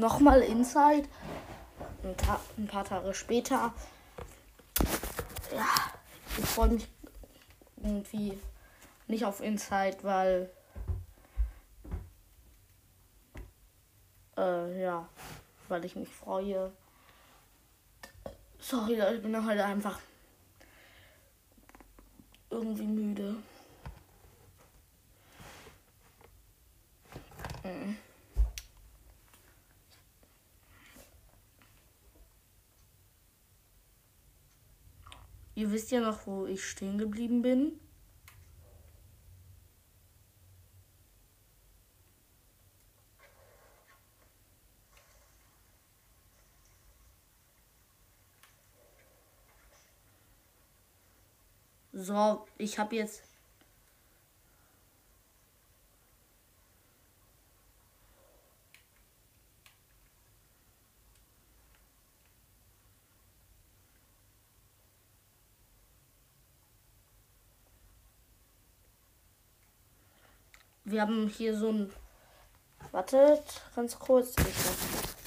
nochmal Inside. Ein, ein, paar Tage später. Ja, ich freue mich irgendwie nicht auf Inside, weil. Äh, ja, weil ich mich freue. Sorry, ich bin heute einfach irgendwie müde. Mhm. Ihr wisst ja noch, wo ich stehen geblieben bin. So, ich habe jetzt Wir haben hier so ein. Wartet, ganz kurz. Ich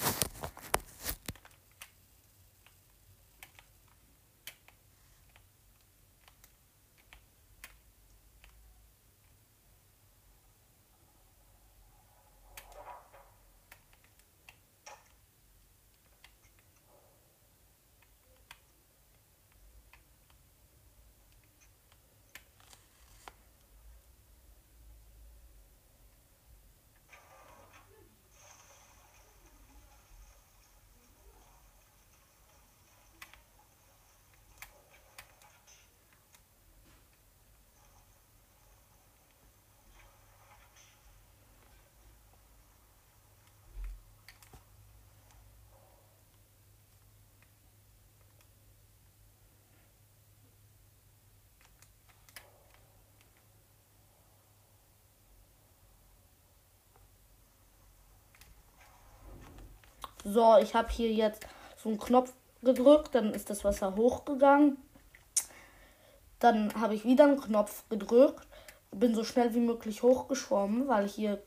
So, ich habe hier jetzt so einen Knopf gedrückt, dann ist das Wasser hochgegangen. Dann habe ich wieder einen Knopf gedrückt, bin so schnell wie möglich hochgeschwommen, weil hier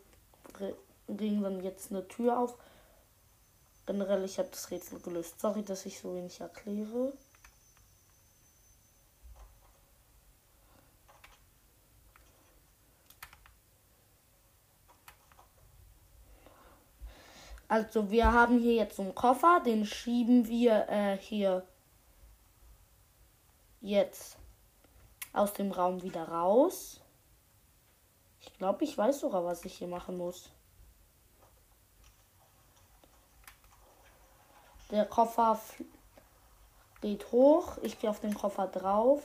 ging dann jetzt eine Tür auf. Generell, ich habe das Rätsel gelöst. Sorry, dass ich so wenig erkläre. Also wir haben hier jetzt so einen Koffer, den schieben wir äh, hier jetzt aus dem Raum wieder raus. Ich glaube, ich weiß sogar, was ich hier machen muss. Der Koffer geht hoch. Ich gehe auf den Koffer drauf.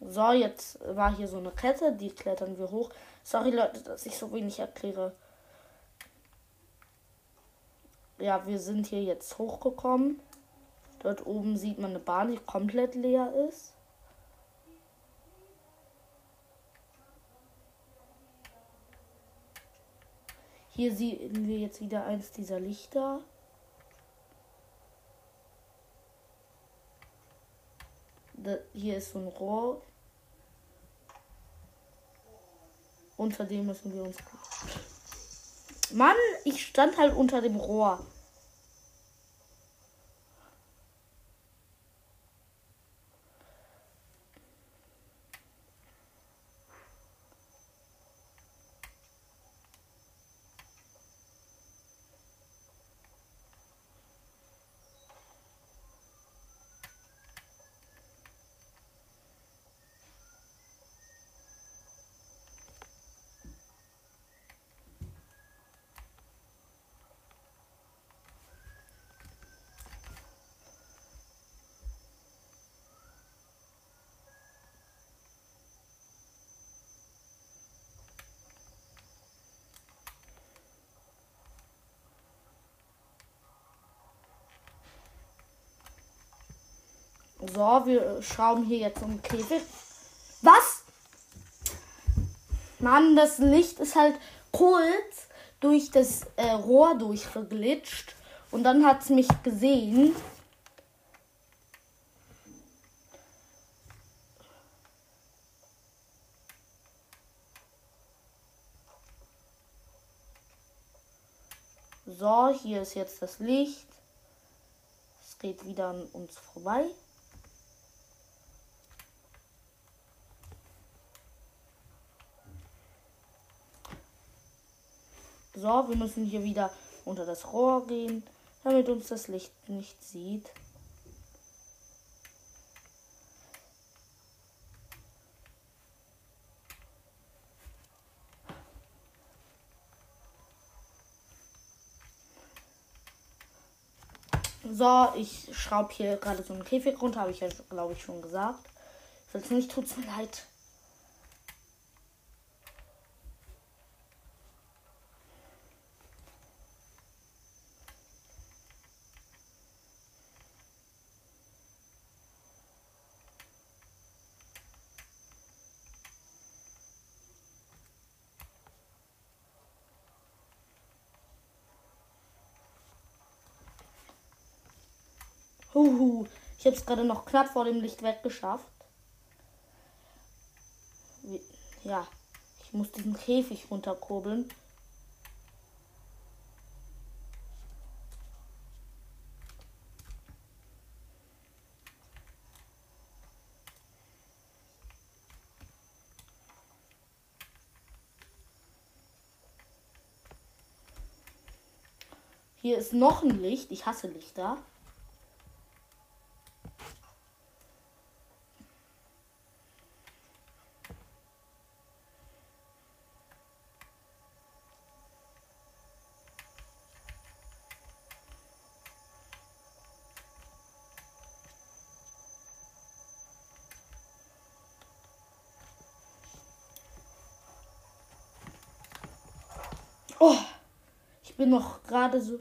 So, jetzt war hier so eine Kette, die klettern wir hoch. Sorry Leute, dass ich so wenig erkläre. Ja, wir sind hier jetzt hochgekommen. Dort oben sieht man eine Bahn, die komplett leer ist. Hier sehen wir jetzt wieder eins dieser Lichter. hier ist so ein Rohr. Unter dem müssen wir uns. Mann, ich stand halt unter dem Rohr. So, wir schrauben hier jetzt um den Käfig. Was? Mann, das Licht ist halt kurz durch das äh, Rohr durchgeglitscht. Und dann hat es mich gesehen. So, hier ist jetzt das Licht. Es geht wieder an uns vorbei. So, wir müssen hier wieder unter das Rohr gehen, damit uns das Licht nicht sieht. So, ich schraube hier gerade so einen Käfig runter, habe ich ja, glaube ich, schon gesagt. Falls nicht, tut es mir leid. Huhu. Ich habe es gerade noch knapp vor dem Licht weggeschafft. Ja, ich muss diesen Käfig runterkurbeln. Hier ist noch ein Licht. Ich hasse Lichter. Noch gerade so.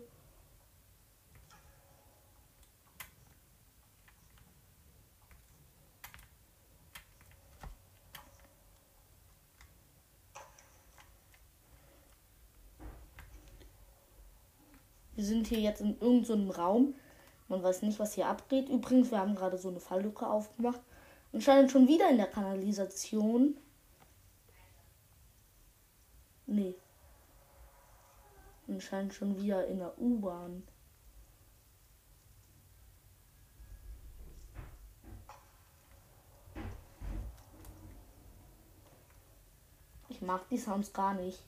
Wir sind hier jetzt in irgendeinem so Raum. Man weiß nicht, was hier abgeht. Übrigens, wir haben gerade so eine Falllücke aufgemacht. Anscheinend schon wieder in der Kanalisation. Nee. Anscheinend schon wieder in der U-Bahn. Ich mag die Sounds gar nicht.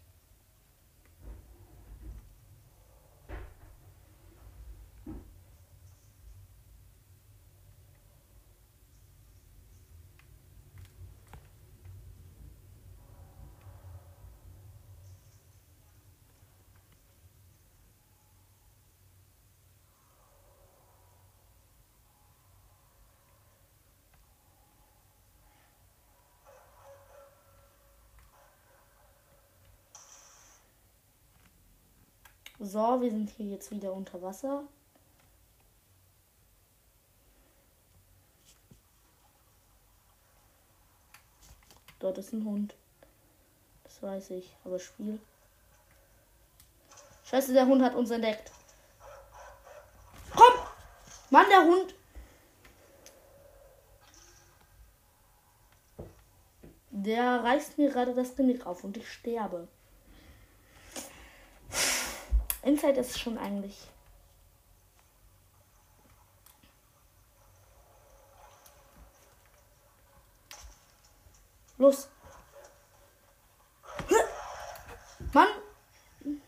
So, wir sind hier jetzt wieder unter Wasser. Dort ist ein Hund. Das weiß ich. Aber Spiel. Scheiße, der Hund hat uns entdeckt. Komm! Mann, der Hund! Der reißt mir gerade das Genick auf und ich sterbe. Inside ist schon eigentlich. Los. Mann,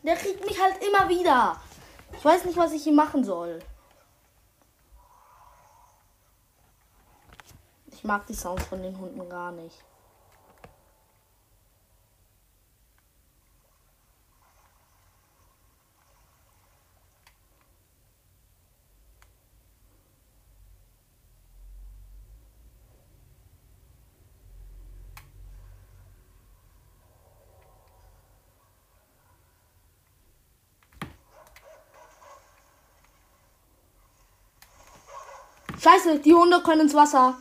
der kriegt mich halt immer wieder. Ich weiß nicht, was ich hier machen soll. Ich mag die Sounds von den Hunden gar nicht. Scheiße, die Hunde können ins Wasser.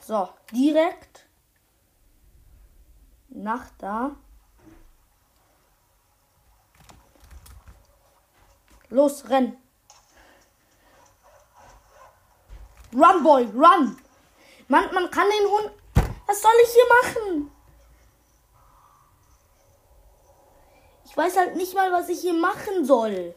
So, direkt nach da. Los, renn. Run, Boy, run. Man, man kann den Hund. Was soll ich hier machen? Weiß halt nicht mal, was ich hier machen soll.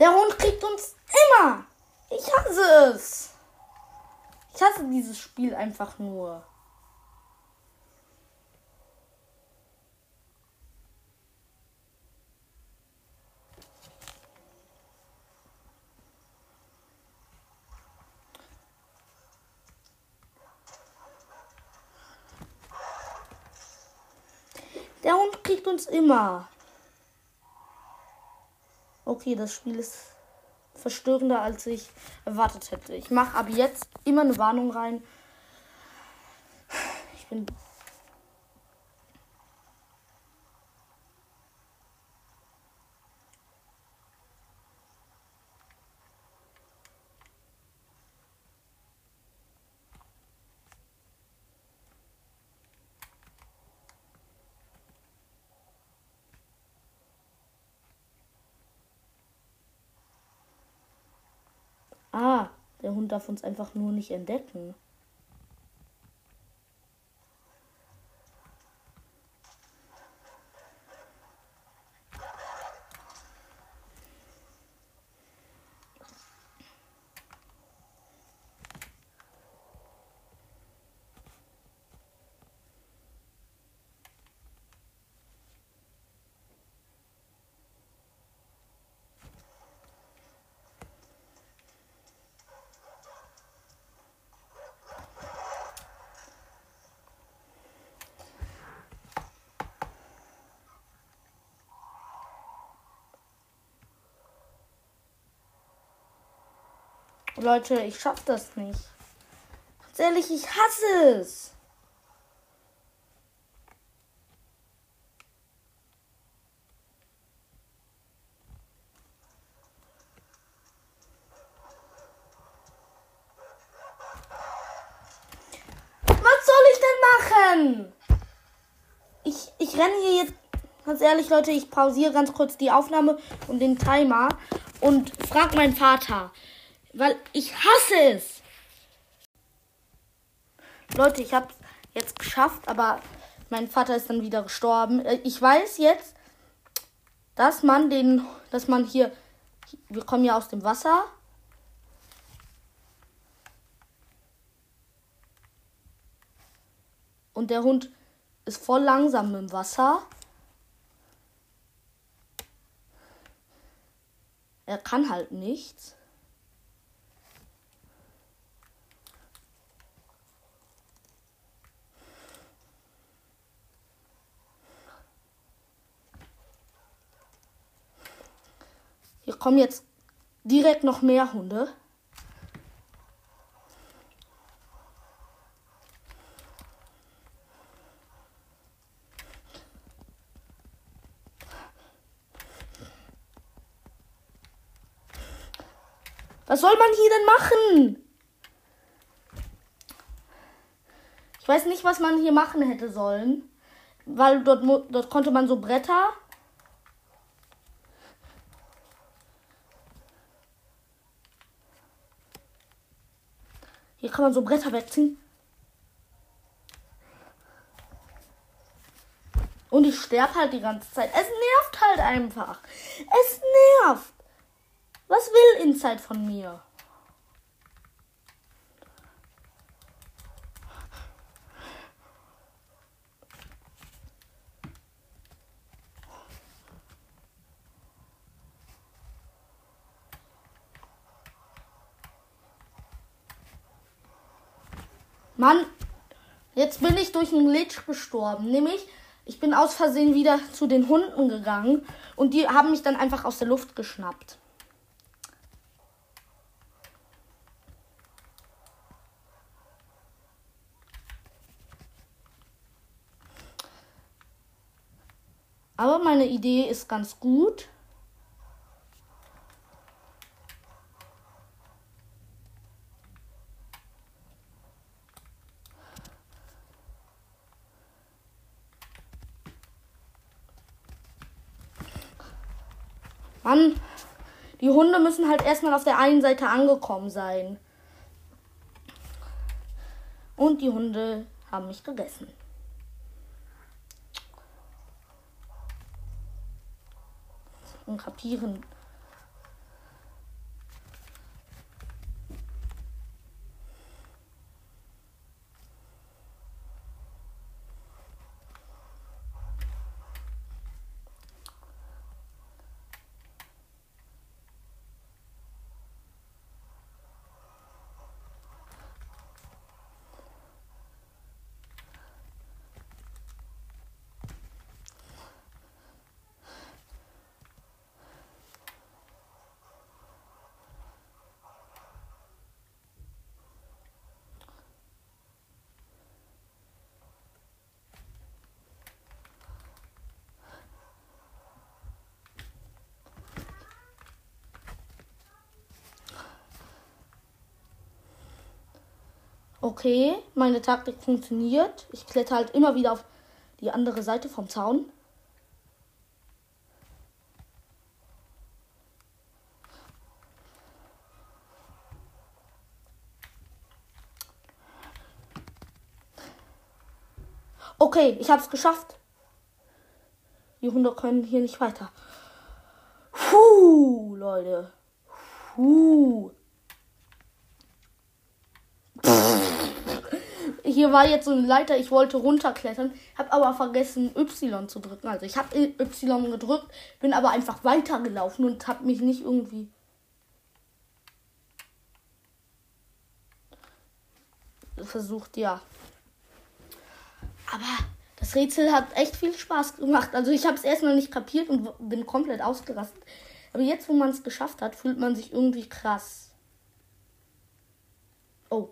Der Hund kriegt uns immer. Ich hasse es. Ich hasse dieses Spiel einfach nur. Der Hund kriegt uns immer. Okay, das Spiel ist verstörender, als ich erwartet hätte. Ich mache ab jetzt immer eine Warnung rein. Ich bin der Hund darf uns einfach nur nicht entdecken. Leute, ich schaff das nicht. Ganz ehrlich, ich hasse es. Was soll ich denn machen? Ich, ich renne hier jetzt, ganz ehrlich, Leute, ich pausiere ganz kurz die Aufnahme und den Timer und frag meinen Vater. Weil ich hasse es. Leute, ich habe jetzt geschafft, aber mein Vater ist dann wieder gestorben. Äh, ich weiß jetzt, dass man den, dass man hier, wir kommen ja aus dem Wasser. Und der Hund ist voll langsam im Wasser. Er kann halt nichts. Kommen jetzt direkt noch mehr Hunde. Was soll man hier denn machen? Ich weiß nicht, was man hier machen hätte sollen. Weil dort, dort konnte man so Bretter Hier kann man so Bretter wegziehen. Und ich sterbe halt die ganze Zeit. Es nervt halt einfach. Es nervt. Was will Inside von mir? Mann, jetzt bin ich durch einen Glitch gestorben. Nämlich, ich bin aus Versehen wieder zu den Hunden gegangen und die haben mich dann einfach aus der Luft geschnappt. Aber meine Idee ist ganz gut. Mann, die Hunde müssen halt erstmal auf der einen Seite angekommen sein. Und die Hunde haben mich gegessen. Und kapieren Okay, meine Taktik funktioniert. Ich kletter halt immer wieder auf die andere Seite vom Zaun. Okay, ich habe es geschafft. Die Hunde können hier nicht weiter. Puh, Leute. Puh. Hier war jetzt so eine Leiter, ich wollte runterklettern, habe aber vergessen Y zu drücken. Also ich habe Y gedrückt, bin aber einfach weitergelaufen und habe mich nicht irgendwie versucht, ja. Aber das Rätsel hat echt viel Spaß gemacht. Also ich habe es erstmal nicht kapiert und bin komplett ausgerastet. Aber jetzt, wo man es geschafft hat, fühlt man sich irgendwie krass. Oh.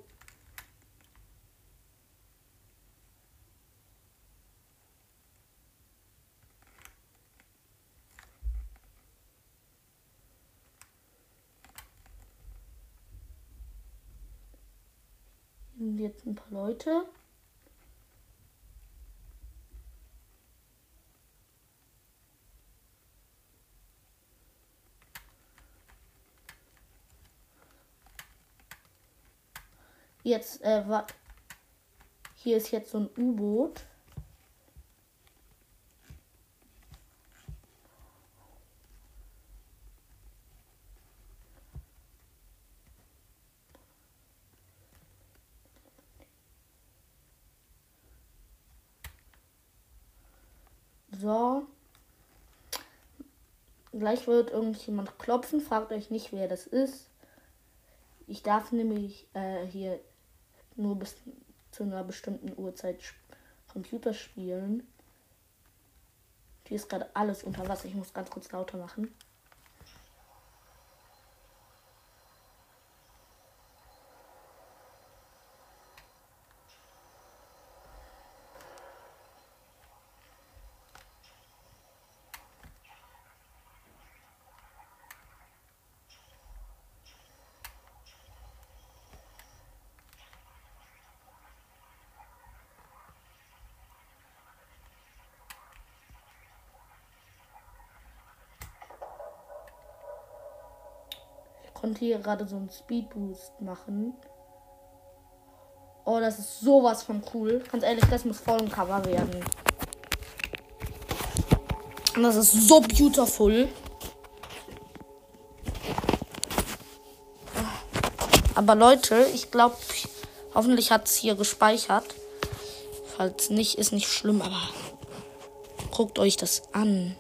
Jetzt ein paar Leute. Jetzt, äh, war, hier ist jetzt so ein U-Boot. So. Gleich wird irgendjemand klopfen. Fragt euch nicht, wer das ist. Ich darf nämlich äh, hier nur bis zu einer bestimmten Uhrzeit Computer spielen. Hier ist gerade alles unter Wasser. Ich muss ganz kurz lauter machen. Konnte hier gerade so einen Speedboost machen. Oh, das ist sowas von cool. Ganz ehrlich, das muss voll ein Cover werden. Und das ist so beautiful. Aber Leute, ich glaube, hoffentlich hat es hier gespeichert. Falls nicht, ist nicht schlimm, aber guckt euch das an.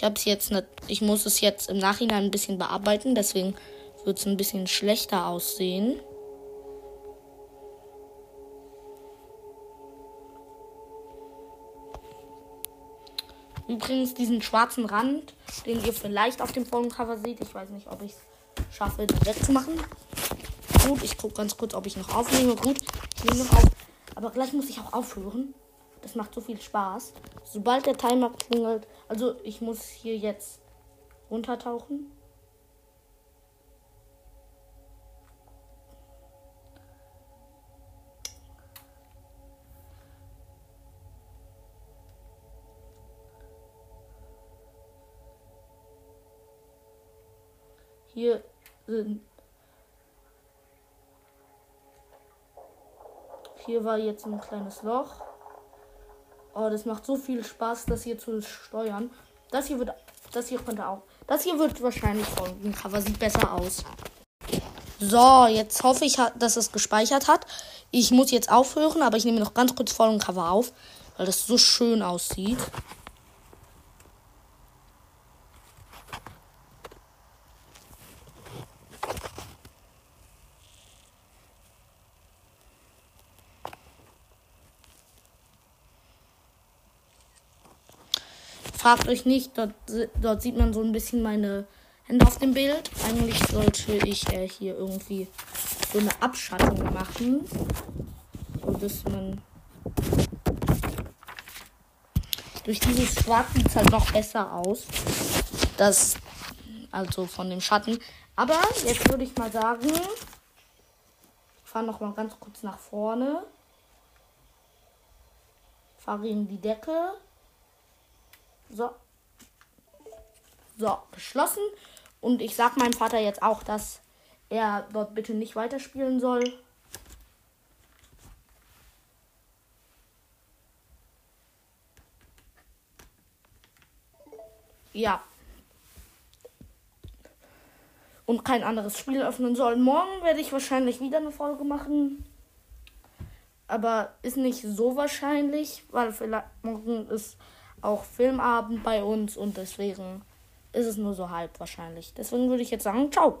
Ich habe es jetzt nicht, ich muss es jetzt im Nachhinein ein bisschen bearbeiten, deswegen wird es ein bisschen schlechter aussehen. Übrigens diesen schwarzen Rand, den ihr vielleicht auf dem Folgencover seht, ich weiß nicht, ob ich es schaffe, den wegzumachen. Gut, ich gucke ganz kurz, ob ich noch aufnehme. Gut, ich nehme noch auf. Aber gleich muss ich auch aufhören. Das macht so viel Spaß. Sobald der Timer klingelt, also ich muss hier jetzt runtertauchen. Hier sind hier war jetzt ein kleines Loch. Oh, das macht so viel Spaß, das hier zu steuern. Das hier wird. Das hier könnte auch. Das hier wird wahrscheinlich folgen. Cover sieht besser aus. So, jetzt hoffe ich, dass es gespeichert hat. Ich muss jetzt aufhören, aber ich nehme noch ganz kurz vollen Cover auf, weil das so schön aussieht. Fragt euch nicht, dort, dort sieht man so ein bisschen meine Hände auf dem Bild. Eigentlich sollte ich äh, hier irgendwie so eine Abschattung machen. So dass man durch dieses Schwarz sieht es halt noch besser aus. Das, also von dem Schatten. Aber jetzt würde ich mal sagen, ich fahre noch mal ganz kurz nach vorne. Fahre in die Decke. So. So, geschlossen. Und ich sag meinem Vater jetzt auch, dass er dort bitte nicht weiterspielen soll. Ja. Und kein anderes Spiel öffnen soll. Morgen werde ich wahrscheinlich wieder eine Folge machen. Aber ist nicht so wahrscheinlich, weil vielleicht morgen ist auch Filmabend bei uns und deswegen ist es nur so halb wahrscheinlich. Deswegen würde ich jetzt sagen, ciao.